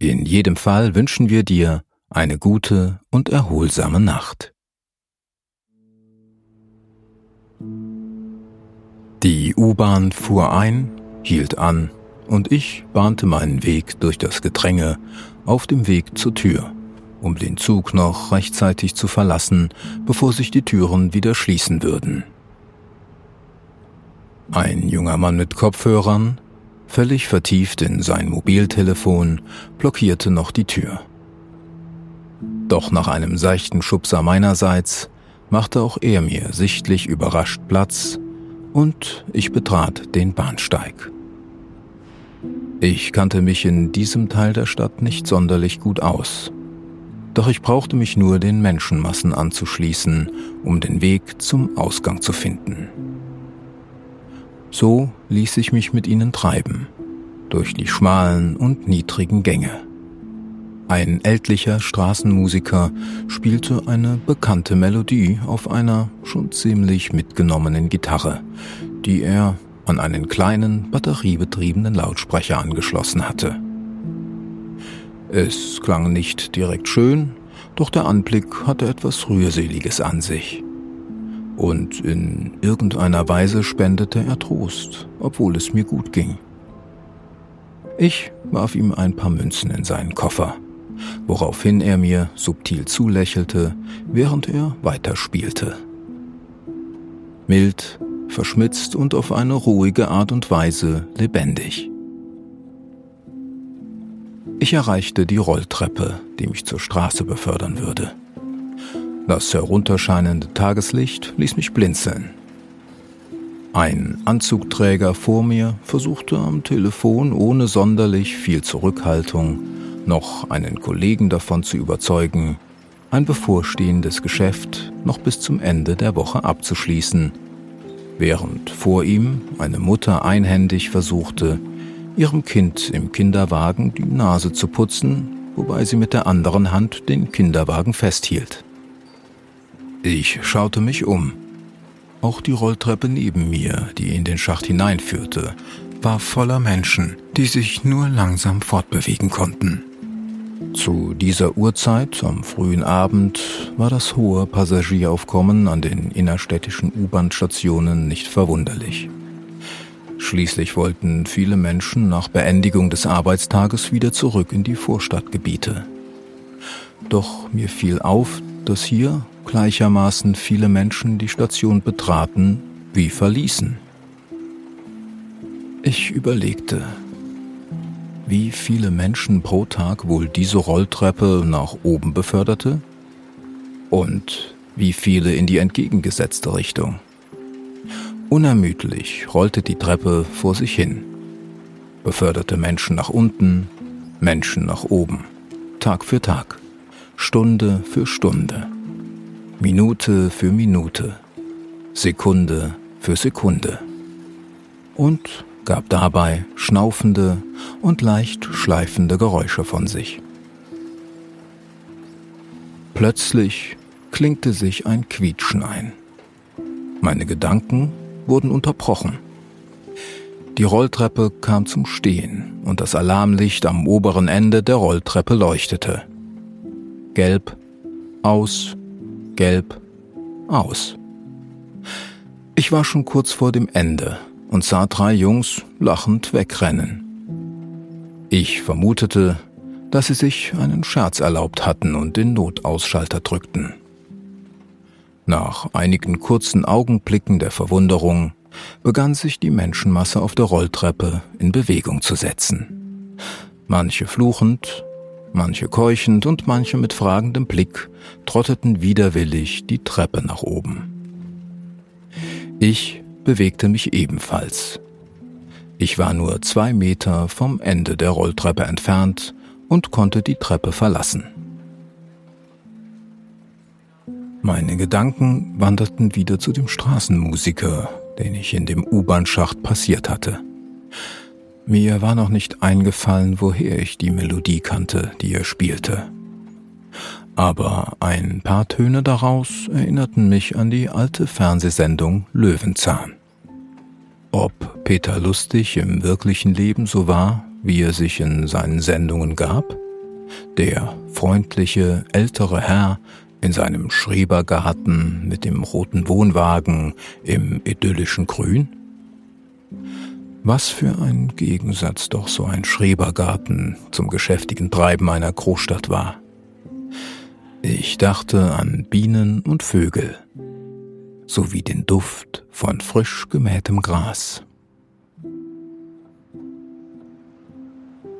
In jedem Fall wünschen wir dir eine gute und erholsame Nacht. Die U-Bahn fuhr ein, hielt an und ich bahnte meinen Weg durch das Gedränge auf dem Weg zur Tür, um den Zug noch rechtzeitig zu verlassen, bevor sich die Türen wieder schließen würden. Ein junger Mann mit Kopfhörern, völlig vertieft in sein Mobiltelefon, blockierte noch die Tür. Doch nach einem seichten Schubser meinerseits machte auch er mir sichtlich überrascht Platz und ich betrat den Bahnsteig. Ich kannte mich in diesem Teil der Stadt nicht sonderlich gut aus, doch ich brauchte mich nur den Menschenmassen anzuschließen, um den Weg zum Ausgang zu finden. So ließ ich mich mit ihnen treiben, durch die schmalen und niedrigen Gänge. Ein ältlicher Straßenmusiker spielte eine bekannte Melodie auf einer schon ziemlich mitgenommenen Gitarre, die er an einen kleinen batteriebetriebenen Lautsprecher angeschlossen hatte. Es klang nicht direkt schön, doch der Anblick hatte etwas Rührseliges an sich und in irgendeiner Weise spendete er Trost, obwohl es mir gut ging. Ich warf ihm ein paar Münzen in seinen Koffer, woraufhin er mir subtil zulächelte, während er weiterspielte. Mild, verschmitzt und auf eine ruhige Art und Weise lebendig. Ich erreichte die Rolltreppe, die mich zur Straße befördern würde. Das herunterscheinende Tageslicht ließ mich blinzeln. Ein Anzugträger vor mir versuchte am Telefon ohne sonderlich viel Zurückhaltung noch einen Kollegen davon zu überzeugen, ein bevorstehendes Geschäft noch bis zum Ende der Woche abzuschließen, während vor ihm eine Mutter einhändig versuchte, ihrem Kind im Kinderwagen die Nase zu putzen, wobei sie mit der anderen Hand den Kinderwagen festhielt. Ich schaute mich um. Auch die Rolltreppe neben mir, die in den Schacht hineinführte, war voller Menschen, die sich nur langsam fortbewegen konnten. Zu dieser Uhrzeit am frühen Abend war das hohe Passagieraufkommen an den innerstädtischen U-Bahn-Stationen nicht verwunderlich. Schließlich wollten viele Menschen nach Beendigung des Arbeitstages wieder zurück in die Vorstadtgebiete. Doch mir fiel auf, dass hier gleichermaßen viele Menschen die Station betraten wie verließen. Ich überlegte, wie viele Menschen pro Tag wohl diese Rolltreppe nach oben beförderte und wie viele in die entgegengesetzte Richtung. Unermüdlich rollte die Treppe vor sich hin, beförderte Menschen nach unten, Menschen nach oben, Tag für Tag, Stunde für Stunde. Minute für Minute, Sekunde für Sekunde und gab dabei schnaufende und leicht schleifende Geräusche von sich. Plötzlich klingte sich ein Quietschen ein. Meine Gedanken wurden unterbrochen. Die Rolltreppe kam zum Stehen und das Alarmlicht am oberen Ende der Rolltreppe leuchtete. Gelb, aus, gelb, aus. Ich war schon kurz vor dem Ende und sah drei Jungs lachend wegrennen. Ich vermutete, dass sie sich einen Scherz erlaubt hatten und den Notausschalter drückten. Nach einigen kurzen Augenblicken der Verwunderung begann sich die Menschenmasse auf der Rolltreppe in Bewegung zu setzen. Manche fluchend, Manche keuchend und manche mit fragendem Blick trotteten widerwillig die Treppe nach oben. Ich bewegte mich ebenfalls. Ich war nur zwei Meter vom Ende der Rolltreppe entfernt und konnte die Treppe verlassen. Meine Gedanken wanderten wieder zu dem Straßenmusiker, den ich in dem U-Bahn-Schacht passiert hatte. Mir war noch nicht eingefallen, woher ich die Melodie kannte, die er spielte. Aber ein paar Töne daraus erinnerten mich an die alte Fernsehsendung Löwenzahn. Ob Peter Lustig im wirklichen Leben so war, wie er sich in seinen Sendungen gab? Der freundliche ältere Herr in seinem Schrebergarten mit dem roten Wohnwagen im idyllischen Grün? Was für ein Gegensatz doch so ein Schrebergarten zum geschäftigen Treiben einer Großstadt war. Ich dachte an Bienen und Vögel, sowie den Duft von frisch gemähtem Gras.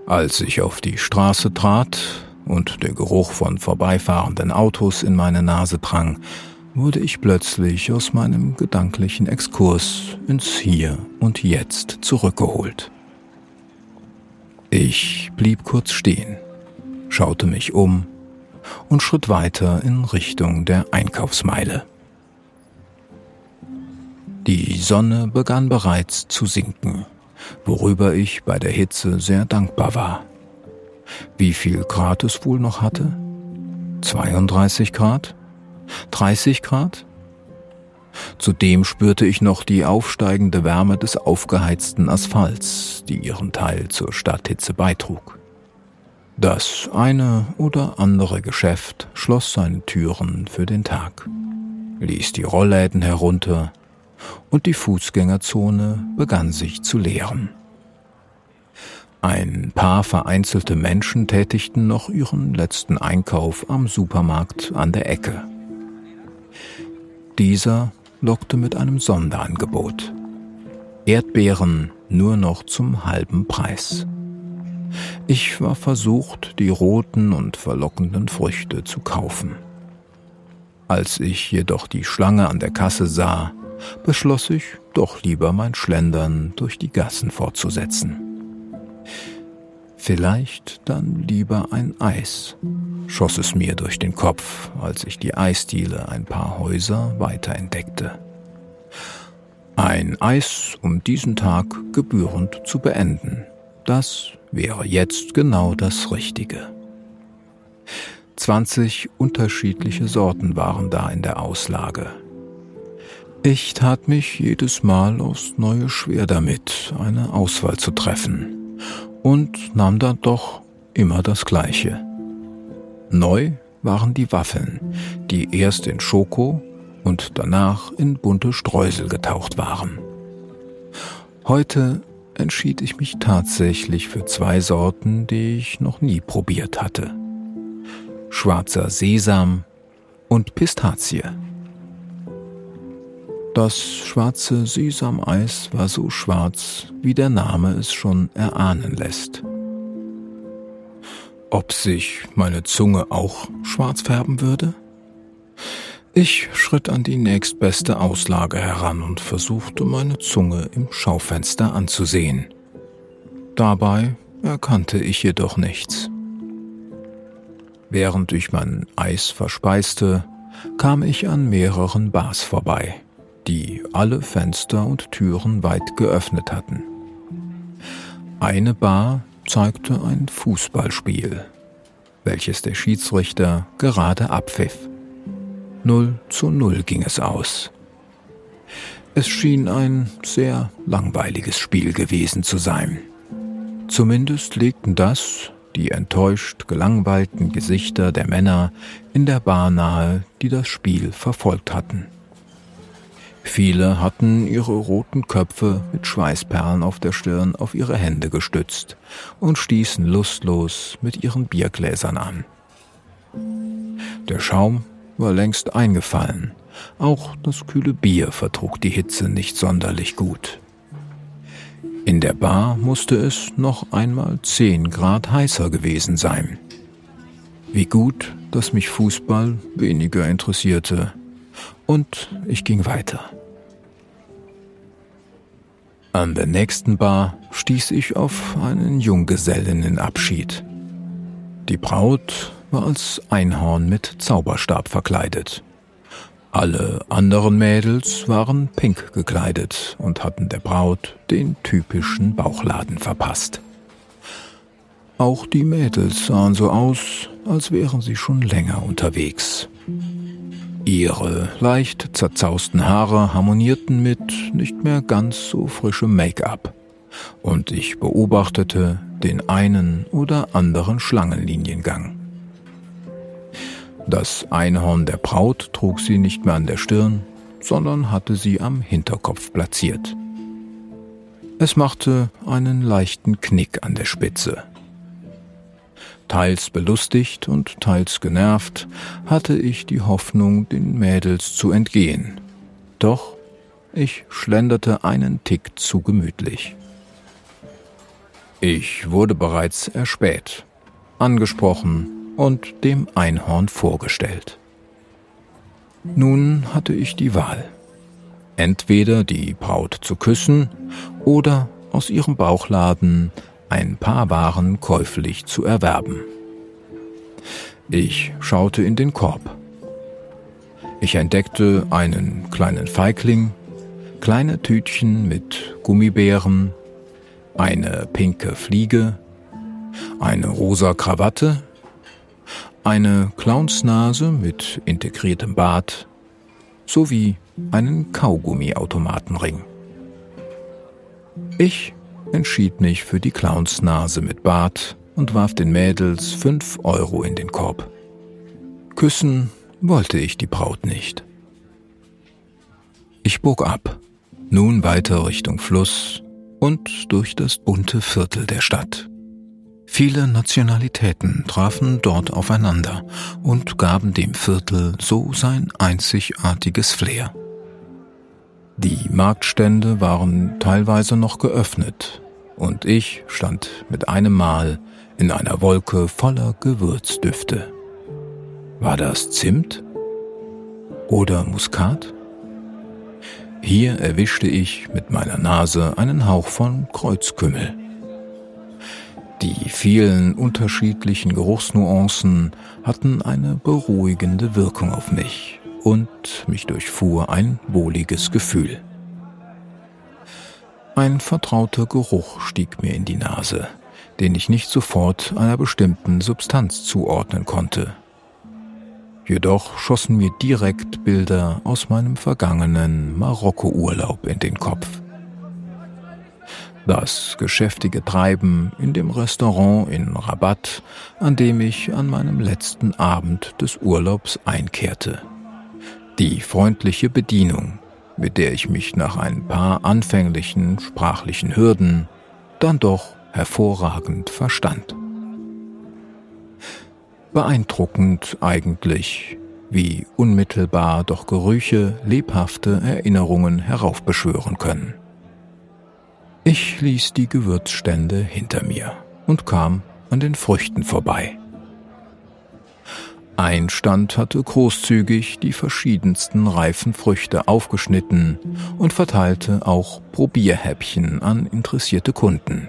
Als ich auf die Straße trat und der Geruch von vorbeifahrenden Autos in meine Nase drang, wurde ich plötzlich aus meinem gedanklichen Exkurs ins Hier und Jetzt zurückgeholt. Ich blieb kurz stehen, schaute mich um und schritt weiter in Richtung der Einkaufsmeile. Die Sonne begann bereits zu sinken worüber ich bei der Hitze sehr dankbar war. Wie viel Grad es wohl noch hatte? 32 Grad? 30 Grad? Zudem spürte ich noch die aufsteigende Wärme des aufgeheizten Asphalts, die ihren Teil zur Stadthitze beitrug. Das eine oder andere Geschäft schloss seine Türen für den Tag, ließ die Rollläden herunter und die Fußgängerzone begann sich zu leeren. Ein paar vereinzelte Menschen tätigten noch ihren letzten Einkauf am Supermarkt an der Ecke. Dieser lockte mit einem Sonderangebot. Erdbeeren nur noch zum halben Preis. Ich war versucht, die roten und verlockenden Früchte zu kaufen. Als ich jedoch die Schlange an der Kasse sah, beschloss ich, doch lieber mein Schlendern durch die Gassen fortzusetzen. Vielleicht dann lieber ein Eis, schoss es mir durch den Kopf, als ich die Eisdiele ein paar Häuser weiter entdeckte. Ein Eis, um diesen Tag gebührend zu beenden. Das wäre jetzt genau das Richtige. 20 unterschiedliche Sorten waren da in der Auslage, ich tat mich jedes Mal aufs Neue schwer damit, eine Auswahl zu treffen, und nahm dann doch immer das Gleiche. Neu waren die Waffeln, die erst in Schoko und danach in bunte Streusel getaucht waren. Heute entschied ich mich tatsächlich für zwei Sorten, die ich noch nie probiert hatte. Schwarzer Sesam und Pistazie. Das schwarze Sesameis war so schwarz, wie der Name es schon erahnen lässt. Ob sich meine Zunge auch schwarz färben würde? Ich schritt an die nächstbeste Auslage heran und versuchte meine Zunge im Schaufenster anzusehen. Dabei erkannte ich jedoch nichts. Während ich mein Eis verspeiste, kam ich an mehreren Bars vorbei die alle Fenster und Türen weit geöffnet hatten. Eine Bar zeigte ein Fußballspiel, welches der Schiedsrichter gerade abpfiff. Null zu null ging es aus. Es schien ein sehr langweiliges Spiel gewesen zu sein. Zumindest legten das die enttäuscht gelangweilten Gesichter der Männer in der Bar nahe, die das Spiel verfolgt hatten. Viele hatten ihre roten Köpfe mit Schweißperlen auf der Stirn auf ihre Hände gestützt und stießen lustlos mit ihren Biergläsern an. Der Schaum war längst eingefallen, auch das kühle Bier vertrug die Hitze nicht sonderlich gut. In der Bar musste es noch einmal zehn Grad heißer gewesen sein. Wie gut, dass mich Fußball weniger interessierte, und ich ging weiter. An der nächsten Bar stieß ich auf einen Junggesellinnenabschied. Die Braut war als Einhorn mit Zauberstab verkleidet. Alle anderen Mädels waren pink gekleidet und hatten der Braut den typischen Bauchladen verpasst. Auch die Mädels sahen so aus, als wären sie schon länger unterwegs. Ihre leicht zerzausten Haare harmonierten mit nicht mehr ganz so frischem Make-up, und ich beobachtete den einen oder anderen Schlangenliniengang. Das Einhorn der Braut trug sie nicht mehr an der Stirn, sondern hatte sie am Hinterkopf platziert. Es machte einen leichten Knick an der Spitze. Teils belustigt und teils genervt hatte ich die Hoffnung, den Mädels zu entgehen. Doch ich schlenderte einen Tick zu gemütlich. Ich wurde bereits erspäht, angesprochen und dem Einhorn vorgestellt. Nun hatte ich die Wahl. Entweder die Braut zu küssen oder aus ihrem Bauchladen ein paar Waren käuflich zu erwerben. Ich schaute in den Korb. Ich entdeckte einen kleinen Feigling, kleine Tütchen mit Gummibären, eine pinke Fliege, eine rosa Krawatte eine Clownsnase mit integriertem Bart sowie einen Kaugummiautomatenring. Ich entschied mich für die Clownsnase mit Bart und warf den Mädels fünf Euro in den Korb. Küssen wollte ich die Braut nicht. Ich bog ab, nun weiter Richtung Fluss und durch das bunte Viertel der Stadt. Viele Nationalitäten trafen dort aufeinander und gaben dem Viertel so sein einzigartiges Flair. Die Marktstände waren teilweise noch geöffnet, und ich stand mit einem Mal in einer Wolke voller Gewürzdüfte. War das Zimt? Oder Muskat? Hier erwischte ich mit meiner Nase einen Hauch von Kreuzkümmel. Die vielen unterschiedlichen Geruchsnuancen hatten eine beruhigende Wirkung auf mich und mich durchfuhr ein wohliges Gefühl. Ein vertrauter Geruch stieg mir in die Nase, den ich nicht sofort einer bestimmten Substanz zuordnen konnte. Jedoch schossen mir direkt Bilder aus meinem vergangenen Marokko-Urlaub in den Kopf. Das geschäftige Treiben in dem Restaurant in Rabat, an dem ich an meinem letzten Abend des Urlaubs einkehrte. Die freundliche Bedienung, mit der ich mich nach ein paar anfänglichen sprachlichen Hürden dann doch hervorragend verstand. Beeindruckend eigentlich, wie unmittelbar doch Gerüche lebhafte Erinnerungen heraufbeschwören können. Ich ließ die Gewürzstände hinter mir und kam an den Früchten vorbei. Ein Stand hatte großzügig die verschiedensten reifen Früchte aufgeschnitten und verteilte auch Probierhäppchen an interessierte Kunden.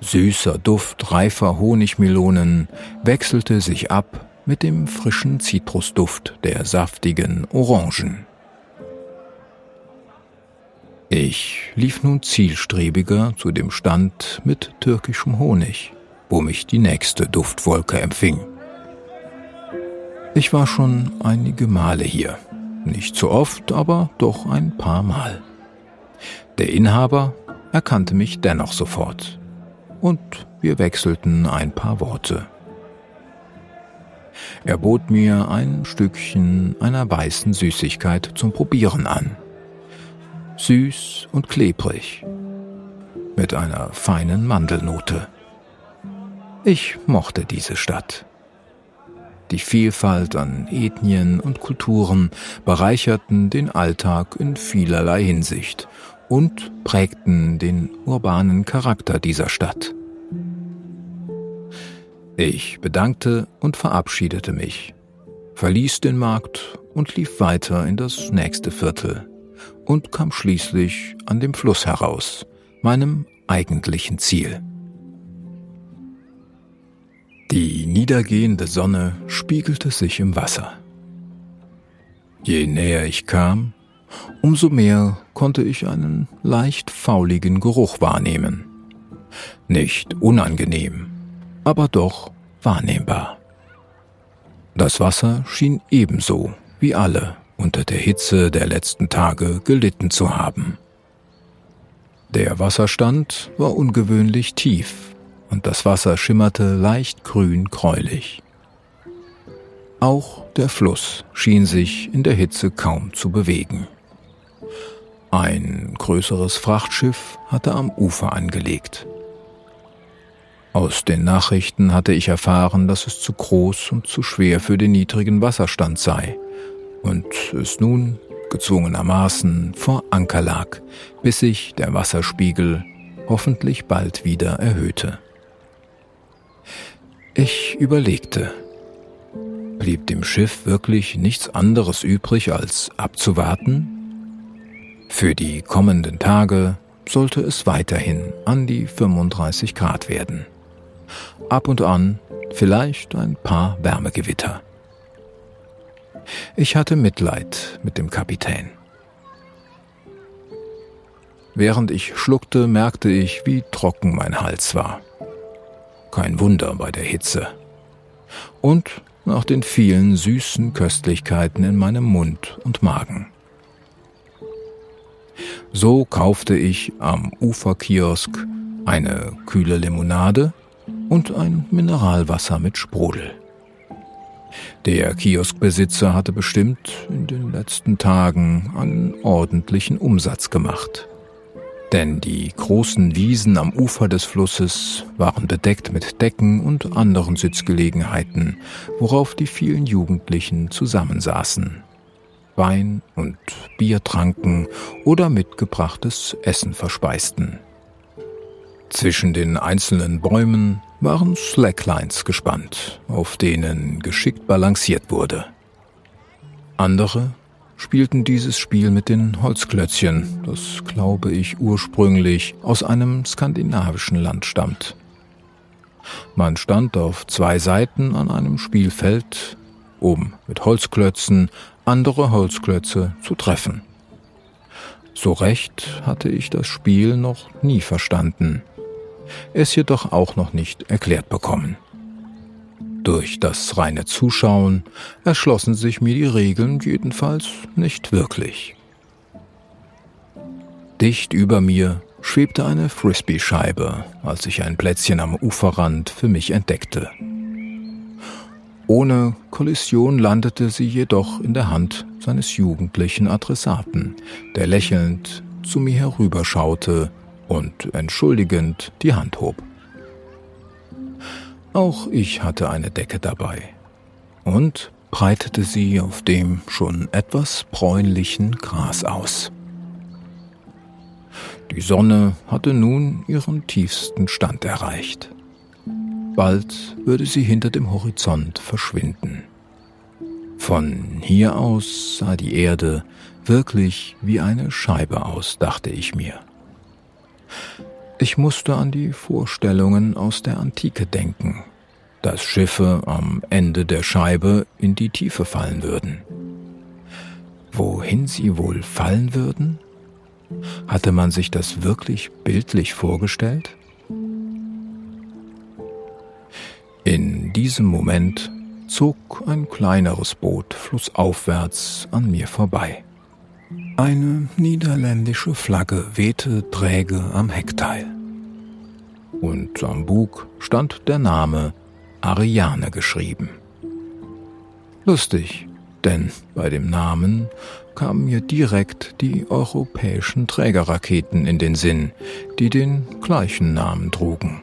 Süßer Duft reifer Honigmelonen wechselte sich ab mit dem frischen Zitrusduft der saftigen Orangen. Ich lief nun zielstrebiger zu dem Stand mit türkischem Honig, wo mich die nächste Duftwolke empfing. Ich war schon einige Male hier, nicht so oft, aber doch ein paar Mal. Der Inhaber erkannte mich dennoch sofort und wir wechselten ein paar Worte. Er bot mir ein Stückchen einer weißen Süßigkeit zum Probieren an süß und klebrig, mit einer feinen Mandelnote. Ich mochte diese Stadt. Die Vielfalt an Ethnien und Kulturen bereicherten den Alltag in vielerlei Hinsicht und prägten den urbanen Charakter dieser Stadt. Ich bedankte und verabschiedete mich, verließ den Markt und lief weiter in das nächste Viertel und kam schließlich an dem Fluss heraus, meinem eigentlichen Ziel. Niedergehende Sonne spiegelte sich im Wasser. Je näher ich kam, umso mehr konnte ich einen leicht fauligen Geruch wahrnehmen. Nicht unangenehm, aber doch wahrnehmbar. Das Wasser schien ebenso wie alle unter der Hitze der letzten Tage gelitten zu haben. Der Wasserstand war ungewöhnlich tief und das Wasser schimmerte leicht grün gräulich. Auch der Fluss schien sich in der Hitze kaum zu bewegen. Ein größeres Frachtschiff hatte am Ufer angelegt. Aus den Nachrichten hatte ich erfahren, dass es zu groß und zu schwer für den niedrigen Wasserstand sei und es nun gezwungenermaßen vor Anker lag, bis sich der Wasserspiegel hoffentlich bald wieder erhöhte. Ich überlegte, blieb dem Schiff wirklich nichts anderes übrig, als abzuwarten? Für die kommenden Tage sollte es weiterhin an die 35 Grad werden. Ab und an vielleicht ein paar Wärmegewitter. Ich hatte Mitleid mit dem Kapitän. Während ich schluckte, merkte ich, wie trocken mein Hals war. Kein Wunder bei der Hitze. Und nach den vielen süßen Köstlichkeiten in meinem Mund und Magen. So kaufte ich am Uferkiosk eine kühle Limonade und ein Mineralwasser mit Sprudel. Der Kioskbesitzer hatte bestimmt in den letzten Tagen einen ordentlichen Umsatz gemacht. Denn die großen Wiesen am Ufer des Flusses waren bedeckt mit Decken und anderen Sitzgelegenheiten, worauf die vielen Jugendlichen zusammensaßen, Wein und Bier tranken oder mitgebrachtes Essen verspeisten. Zwischen den einzelnen Bäumen waren Slacklines gespannt, auf denen geschickt balanciert wurde. Andere spielten dieses Spiel mit den Holzklötzchen, das glaube ich ursprünglich aus einem skandinavischen Land stammt. Man stand auf zwei Seiten an einem Spielfeld, um mit Holzklötzen andere Holzklötze zu treffen. So recht hatte ich das Spiel noch nie verstanden es jedoch auch noch nicht erklärt bekommen. Durch das reine Zuschauen erschlossen sich mir die Regeln jedenfalls nicht wirklich. Dicht über mir schwebte eine Frisbee-Scheibe, als ich ein Plätzchen am Uferrand für mich entdeckte. Ohne Kollision landete sie jedoch in der Hand seines jugendlichen Adressaten, der lächelnd zu mir herüberschaute und entschuldigend die Hand hob. Auch ich hatte eine Decke dabei und breitete sie auf dem schon etwas bräunlichen Gras aus. Die Sonne hatte nun ihren tiefsten Stand erreicht. Bald würde sie hinter dem Horizont verschwinden. Von hier aus sah die Erde wirklich wie eine Scheibe aus, dachte ich mir. Ich musste an die Vorstellungen aus der Antike denken, dass Schiffe am Ende der Scheibe in die Tiefe fallen würden. Wohin sie wohl fallen würden? Hatte man sich das wirklich bildlich vorgestellt? In diesem Moment zog ein kleineres Boot flussaufwärts an mir vorbei. Eine niederländische Flagge wehte träge am Heckteil. Und am Bug stand der Name Ariane geschrieben. Lustig, denn bei dem Namen kamen mir direkt die europäischen Trägerraketen in den Sinn, die den gleichen Namen trugen.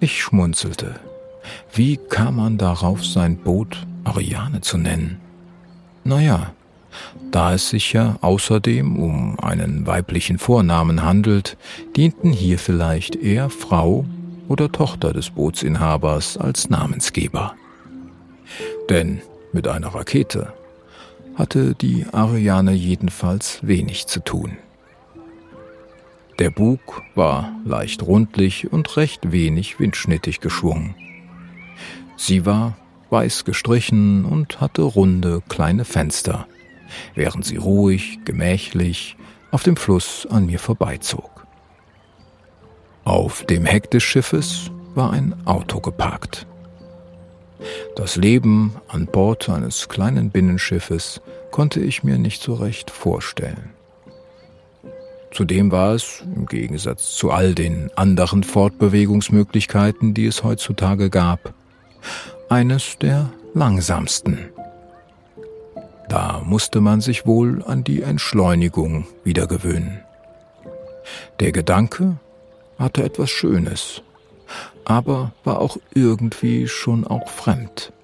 Ich schmunzelte. Wie kam man darauf, sein Boot Ariane zu nennen? Naja, da es sich ja außerdem um einen weiblichen Vornamen handelt, dienten hier vielleicht eher Frau oder Tochter des Bootsinhabers als Namensgeber. Denn mit einer Rakete hatte die Ariane jedenfalls wenig zu tun. Der Bug war leicht rundlich und recht wenig windschnittig geschwungen. Sie war weiß gestrichen und hatte runde kleine Fenster, während sie ruhig, gemächlich auf dem Fluss an mir vorbeizog. Auf dem Heck des Schiffes war ein Auto geparkt. Das Leben an Bord eines kleinen Binnenschiffes konnte ich mir nicht so recht vorstellen. Zudem war es, im Gegensatz zu all den anderen Fortbewegungsmöglichkeiten, die es heutzutage gab, eines der langsamsten. Da musste man sich wohl an die Entschleunigung wieder gewöhnen. Der Gedanke hatte etwas Schönes, aber war auch irgendwie schon auch fremd.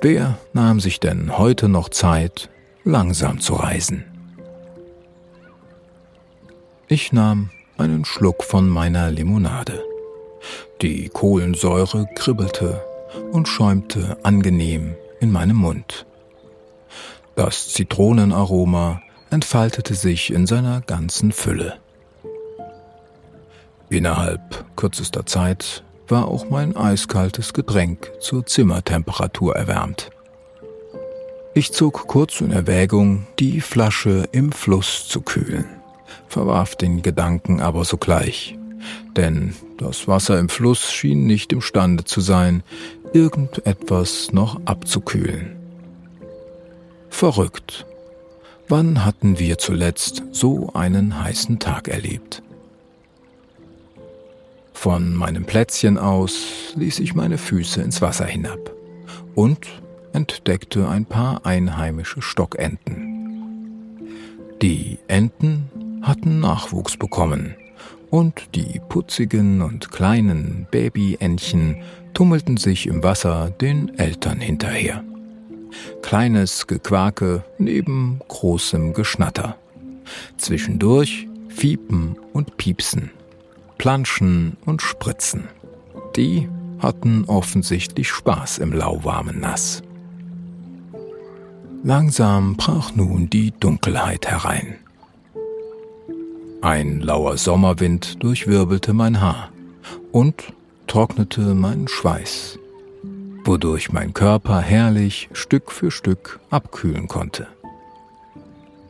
Wer nahm sich denn heute noch Zeit, langsam zu reisen? Ich nahm einen Schluck von meiner Limonade. Die Kohlensäure kribbelte und schäumte angenehm in meinem Mund. Das Zitronenaroma entfaltete sich in seiner ganzen Fülle. Innerhalb kürzester Zeit war auch mein eiskaltes Getränk zur Zimmertemperatur erwärmt. Ich zog kurz in Erwägung, die Flasche im Fluss zu kühlen, verwarf den Gedanken aber sogleich, denn das Wasser im Fluss schien nicht imstande zu sein, irgendetwas noch abzukühlen. Verrückt. Wann hatten wir zuletzt so einen heißen Tag erlebt? Von meinem Plätzchen aus ließ ich meine Füße ins Wasser hinab und entdeckte ein paar einheimische Stockenten. Die Enten hatten Nachwuchs bekommen und die putzigen und kleinen Babyentchen tummelten sich im Wasser den Eltern hinterher. Kleines Gequake neben großem Geschnatter. Zwischendurch Fiepen und Piepsen. Planschen und Spritzen. Die hatten offensichtlich Spaß im lauwarmen Nass. Langsam brach nun die Dunkelheit herein. Ein lauer Sommerwind durchwirbelte mein Haar und trocknete meinen Schweiß, wodurch mein Körper herrlich Stück für Stück abkühlen konnte.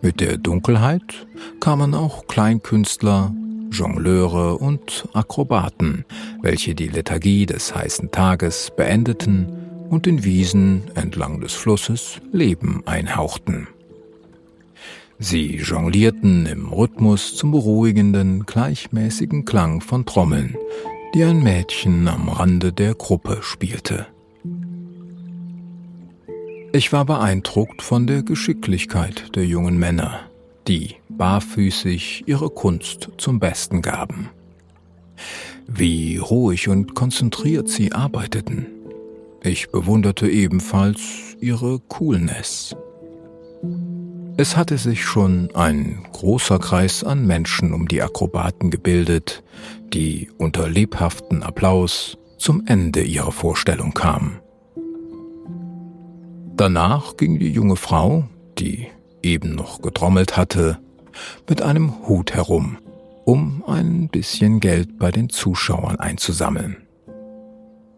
Mit der Dunkelheit kamen auch Kleinkünstler Jongleure und Akrobaten, welche die Lethargie des heißen Tages beendeten und den Wiesen entlang des Flusses Leben einhauchten. Sie jonglierten im Rhythmus zum beruhigenden, gleichmäßigen Klang von Trommeln, die ein Mädchen am Rande der Gruppe spielte. Ich war beeindruckt von der Geschicklichkeit der jungen Männer, die barfüßig ihre Kunst zum Besten gaben. Wie ruhig und konzentriert sie arbeiteten. Ich bewunderte ebenfalls ihre Coolness. Es hatte sich schon ein großer Kreis an Menschen um die Akrobaten gebildet, die unter lebhaften Applaus zum Ende ihrer Vorstellung kamen. Danach ging die junge Frau, die eben noch getrommelt hatte, mit einem Hut herum, um ein bisschen Geld bei den Zuschauern einzusammeln.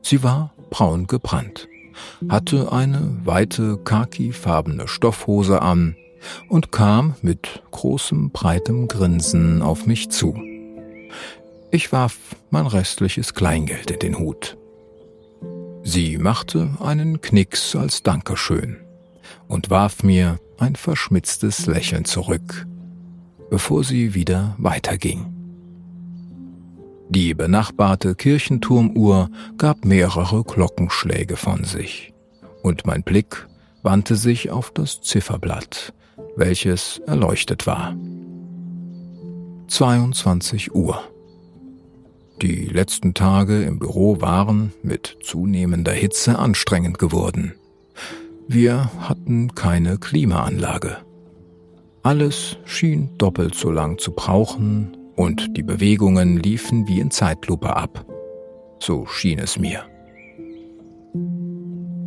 Sie war braun gebrannt, hatte eine weite khakifarbene Stoffhose an und kam mit großem breitem Grinsen auf mich zu. Ich warf mein restliches Kleingeld in den Hut. Sie machte einen Knicks als Dankeschön und warf mir ein verschmitztes Lächeln zurück, bevor sie wieder weiterging. Die benachbarte Kirchenturmuhr gab mehrere Glockenschläge von sich, und mein Blick wandte sich auf das Zifferblatt, welches erleuchtet war. 22 Uhr. Die letzten Tage im Büro waren mit zunehmender Hitze anstrengend geworden. Wir hatten keine Klimaanlage. Alles schien doppelt so lang zu brauchen und die Bewegungen liefen wie in Zeitlupe ab. So schien es mir.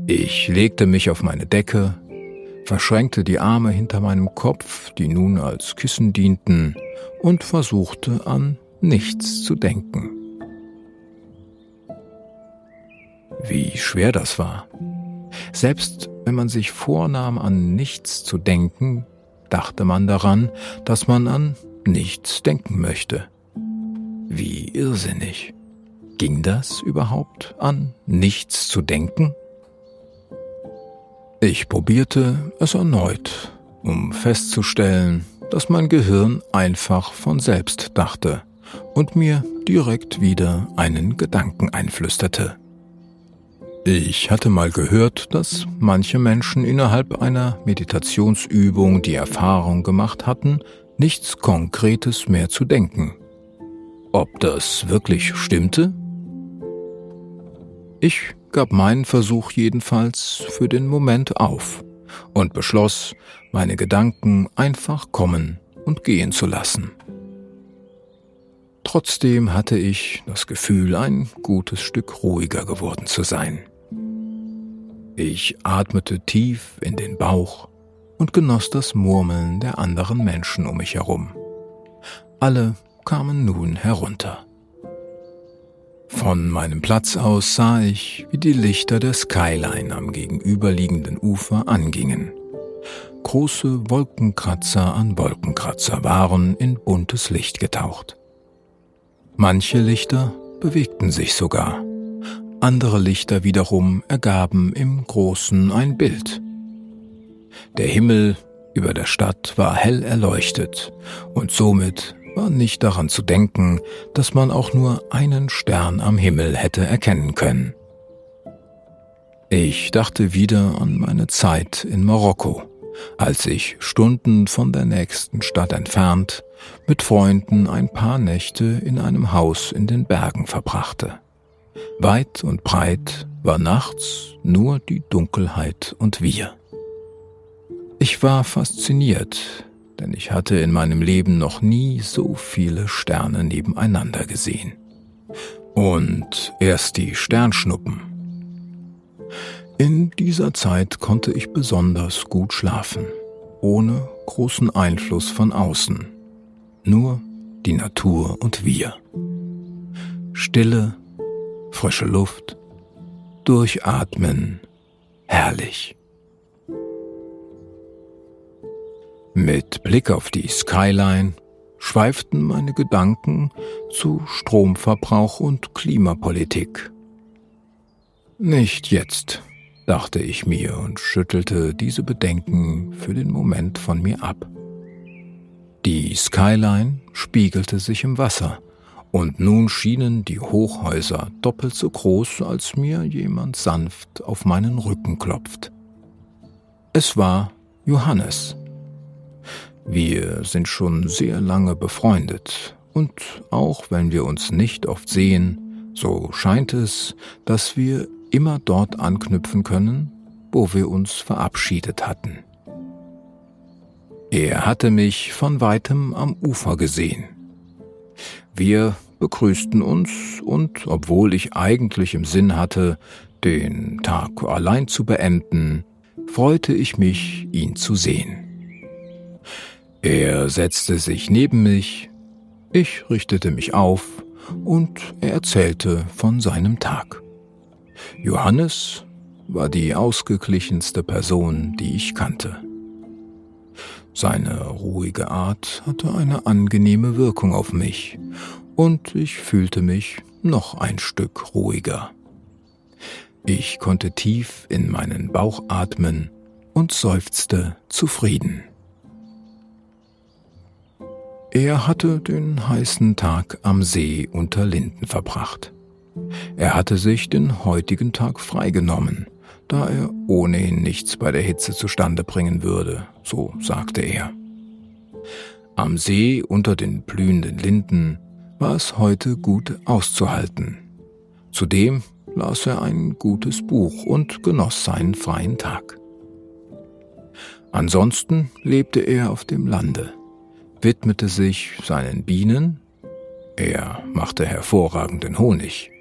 Ich legte mich auf meine Decke, verschränkte die Arme hinter meinem Kopf, die nun als Kissen dienten, und versuchte an nichts zu denken. Wie schwer das war. Selbst wenn man sich vornahm, an nichts zu denken, dachte man daran, dass man an nichts denken möchte. Wie irrsinnig. Ging das überhaupt an nichts zu denken? Ich probierte es erneut, um festzustellen, dass mein Gehirn einfach von selbst dachte und mir direkt wieder einen Gedanken einflüsterte. Ich hatte mal gehört, dass manche Menschen innerhalb einer Meditationsübung die Erfahrung gemacht hatten, nichts Konkretes mehr zu denken. Ob das wirklich stimmte? Ich gab meinen Versuch jedenfalls für den Moment auf und beschloss, meine Gedanken einfach kommen und gehen zu lassen. Trotzdem hatte ich das Gefühl, ein gutes Stück ruhiger geworden zu sein. Ich atmete tief in den Bauch und genoss das Murmeln der anderen Menschen um mich herum. Alle kamen nun herunter. Von meinem Platz aus sah ich, wie die Lichter der Skyline am gegenüberliegenden Ufer angingen. Große Wolkenkratzer an Wolkenkratzer waren in buntes Licht getaucht. Manche Lichter bewegten sich sogar, andere Lichter wiederum ergaben im Großen ein Bild. Der Himmel über der Stadt war hell erleuchtet und somit war nicht daran zu denken, dass man auch nur einen Stern am Himmel hätte erkennen können. Ich dachte wieder an meine Zeit in Marokko, als ich Stunden von der nächsten Stadt entfernt mit Freunden ein paar Nächte in einem Haus in den Bergen verbrachte. Weit und breit war nachts nur die Dunkelheit und wir. Ich war fasziniert, denn ich hatte in meinem Leben noch nie so viele Sterne nebeneinander gesehen. Und erst die Sternschnuppen. In dieser Zeit konnte ich besonders gut schlafen, ohne großen Einfluss von außen. Nur die Natur und wir. Stille, frische Luft, durchatmen, herrlich. Mit Blick auf die Skyline schweiften meine Gedanken zu Stromverbrauch und Klimapolitik. Nicht jetzt, dachte ich mir und schüttelte diese Bedenken für den Moment von mir ab. Die Skyline spiegelte sich im Wasser, und nun schienen die Hochhäuser doppelt so groß, als mir jemand sanft auf meinen Rücken klopft. Es war Johannes. Wir sind schon sehr lange befreundet und auch wenn wir uns nicht oft sehen, so scheint es, dass wir immer dort anknüpfen können, wo wir uns verabschiedet hatten. Er hatte mich von weitem am Ufer gesehen. Wir begrüßten uns und obwohl ich eigentlich im Sinn hatte, den Tag allein zu beenden, freute ich mich, ihn zu sehen. Er setzte sich neben mich, ich richtete mich auf und er erzählte von seinem Tag. Johannes war die ausgeglichenste Person, die ich kannte. Seine ruhige Art hatte eine angenehme Wirkung auf mich, und ich fühlte mich noch ein Stück ruhiger. Ich konnte tief in meinen Bauch atmen und seufzte zufrieden. Er hatte den heißen Tag am See unter Linden verbracht. Er hatte sich den heutigen Tag freigenommen, da er ohnehin nichts bei der Hitze zustande bringen würde, so sagte er. Am See unter den blühenden Linden war es heute gut auszuhalten. Zudem las er ein gutes Buch und genoss seinen freien Tag. Ansonsten lebte er auf dem Lande widmete sich seinen Bienen, er machte hervorragenden Honig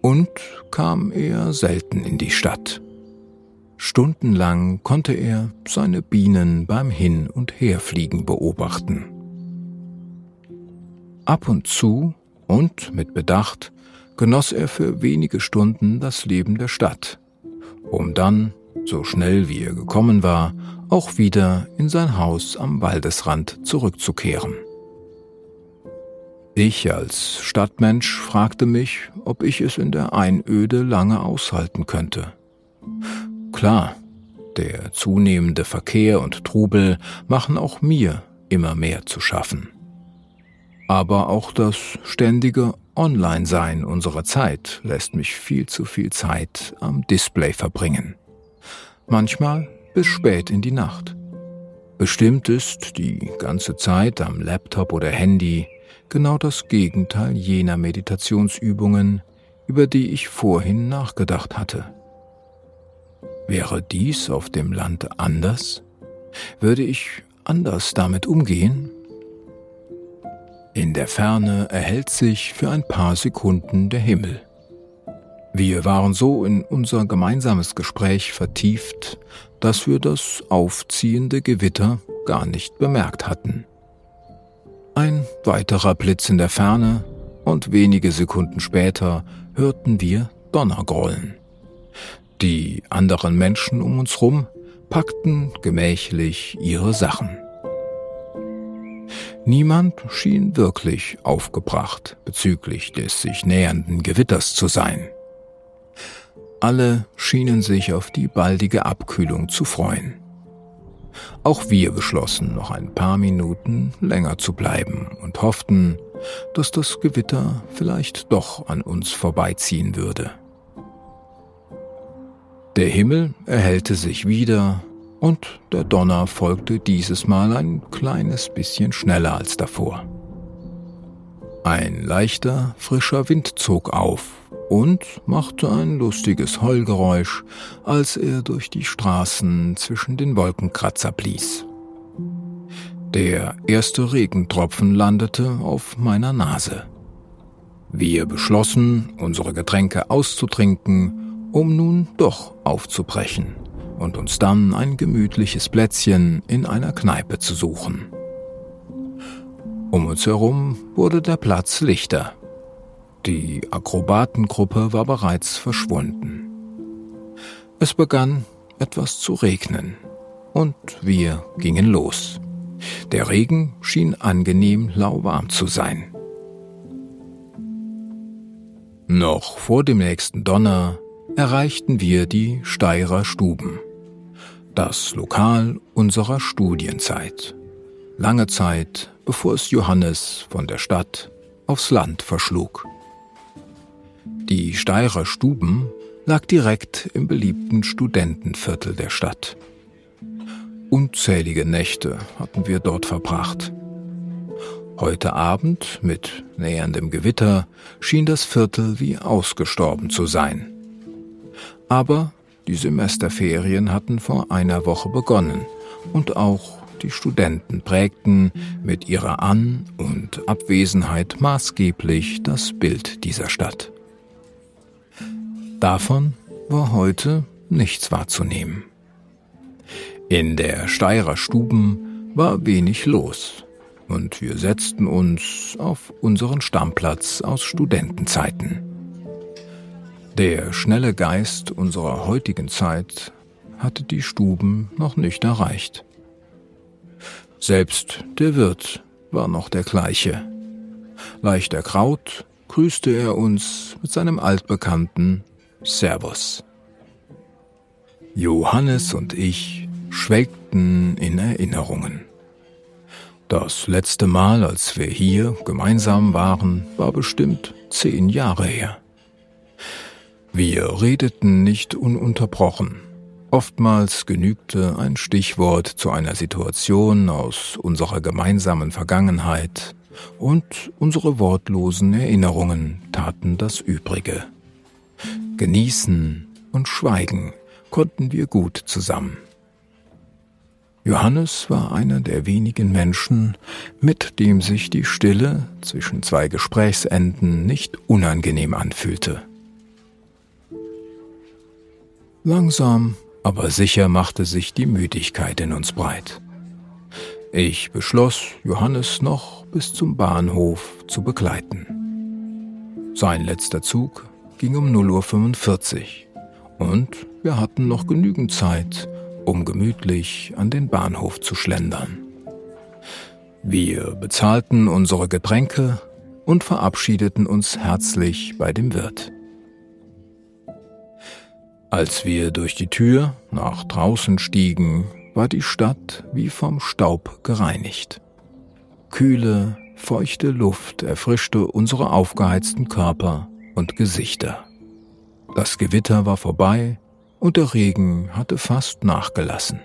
und kam eher selten in die Stadt. Stundenlang konnte er seine Bienen beim Hin- und Herfliegen beobachten. Ab und zu und mit Bedacht genoss er für wenige Stunden das Leben der Stadt, um dann, so schnell wie er gekommen war, auch wieder in sein Haus am Waldesrand zurückzukehren. Ich als Stadtmensch fragte mich, ob ich es in der Einöde lange aushalten könnte. Klar, der zunehmende Verkehr und Trubel machen auch mir immer mehr zu schaffen. Aber auch das ständige Online-Sein unserer Zeit lässt mich viel zu viel Zeit am Display verbringen. Manchmal bis spät in die Nacht. Bestimmt ist die ganze Zeit am Laptop oder Handy genau das Gegenteil jener Meditationsübungen, über die ich vorhin nachgedacht hatte. Wäre dies auf dem Land anders? Würde ich anders damit umgehen? In der Ferne erhellt sich für ein paar Sekunden der Himmel. Wir waren so in unser gemeinsames Gespräch vertieft, dass wir das aufziehende Gewitter gar nicht bemerkt hatten. Ein weiterer Blitz in der Ferne und wenige Sekunden später hörten wir Donnergrollen. Die anderen Menschen um uns rum packten gemächlich ihre Sachen. Niemand schien wirklich aufgebracht bezüglich des sich nähernden Gewitters zu sein. Alle schienen sich auf die baldige Abkühlung zu freuen. Auch wir beschlossen, noch ein paar Minuten länger zu bleiben und hofften, dass das Gewitter vielleicht doch an uns vorbeiziehen würde. Der Himmel erhellte sich wieder und der Donner folgte dieses Mal ein kleines bisschen schneller als davor. Ein leichter, frischer Wind zog auf und machte ein lustiges Heulgeräusch, als er durch die Straßen zwischen den Wolkenkratzer blies. Der erste Regentropfen landete auf meiner Nase. Wir beschlossen, unsere Getränke auszutrinken um nun doch aufzubrechen und uns dann ein gemütliches Plätzchen in einer Kneipe zu suchen. Um uns herum wurde der Platz lichter. Die Akrobatengruppe war bereits verschwunden. Es begann etwas zu regnen und wir gingen los. Der Regen schien angenehm lauwarm zu sein. Noch vor dem nächsten Donner erreichten wir die Steirer Stuben, das Lokal unserer Studienzeit. Lange Zeit, bevor es Johannes von der Stadt aufs Land verschlug. Die Steirer Stuben lag direkt im beliebten Studentenviertel der Stadt. Unzählige Nächte hatten wir dort verbracht. Heute Abend, mit näherndem Gewitter, schien das Viertel wie ausgestorben zu sein. Aber die Semesterferien hatten vor einer Woche begonnen und auch die Studenten prägten mit ihrer An- und Abwesenheit maßgeblich das Bild dieser Stadt. Davon war heute nichts wahrzunehmen. In der Steirer Stuben war wenig los und wir setzten uns auf unseren Stammplatz aus Studentenzeiten. Der schnelle Geist unserer heutigen Zeit hatte die Stuben noch nicht erreicht. Selbst der Wirt war noch der gleiche. Leicht erkraut grüßte er uns mit seinem altbekannten Servus. Johannes und ich schwelgten in Erinnerungen. Das letzte Mal, als wir hier gemeinsam waren, war bestimmt zehn Jahre her. Wir redeten nicht ununterbrochen. Oftmals genügte ein Stichwort zu einer Situation aus unserer gemeinsamen Vergangenheit, und unsere wortlosen Erinnerungen taten das Übrige. Genießen und Schweigen konnten wir gut zusammen. Johannes war einer der wenigen Menschen, mit dem sich die Stille zwischen zwei Gesprächsenden nicht unangenehm anfühlte. Langsam, aber sicher machte sich die Müdigkeit in uns breit. Ich beschloss, Johannes noch bis zum Bahnhof zu begleiten. Sein letzter Zug ging um 0.45 Uhr und wir hatten noch genügend Zeit, um gemütlich an den Bahnhof zu schlendern. Wir bezahlten unsere Getränke und verabschiedeten uns herzlich bei dem Wirt. Als wir durch die Tür nach draußen stiegen, war die Stadt wie vom Staub gereinigt. Kühle, feuchte Luft erfrischte unsere aufgeheizten Körper und Gesichter. Das Gewitter war vorbei und der Regen hatte fast nachgelassen.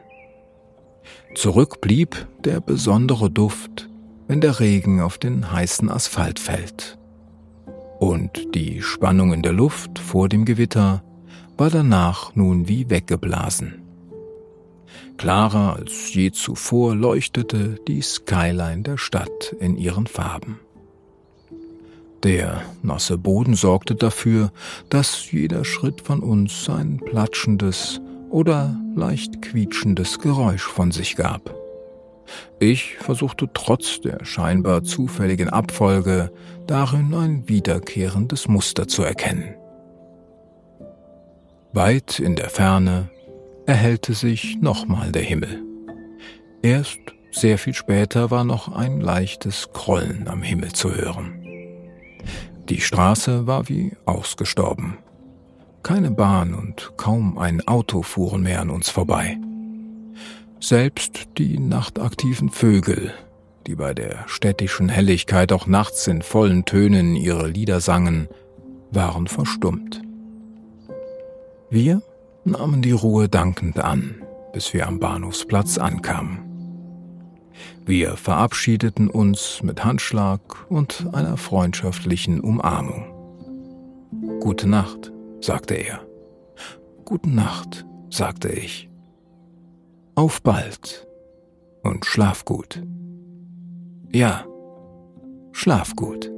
Zurück blieb der besondere Duft, wenn der Regen auf den heißen Asphalt fällt. Und die Spannung in der Luft vor dem Gewitter war danach nun wie weggeblasen. Klarer als je zuvor leuchtete die Skyline der Stadt in ihren Farben. Der nasse Boden sorgte dafür, dass jeder Schritt von uns ein platschendes oder leicht quietschendes Geräusch von sich gab. Ich versuchte trotz der scheinbar zufälligen Abfolge darin ein wiederkehrendes Muster zu erkennen. Weit in der Ferne erhellte sich nochmal der Himmel. Erst sehr viel später war noch ein leichtes Krollen am Himmel zu hören. Die Straße war wie ausgestorben. Keine Bahn und kaum ein Auto fuhren mehr an uns vorbei. Selbst die nachtaktiven Vögel, die bei der städtischen Helligkeit auch nachts in vollen Tönen ihre Lieder sangen, waren verstummt. Wir nahmen die Ruhe dankend an, bis wir am Bahnhofsplatz ankamen. Wir verabschiedeten uns mit Handschlag und einer freundschaftlichen Umarmung. Gute Nacht, sagte er. Gute Nacht, sagte ich. Auf bald und schlaf gut. Ja, schlaf gut.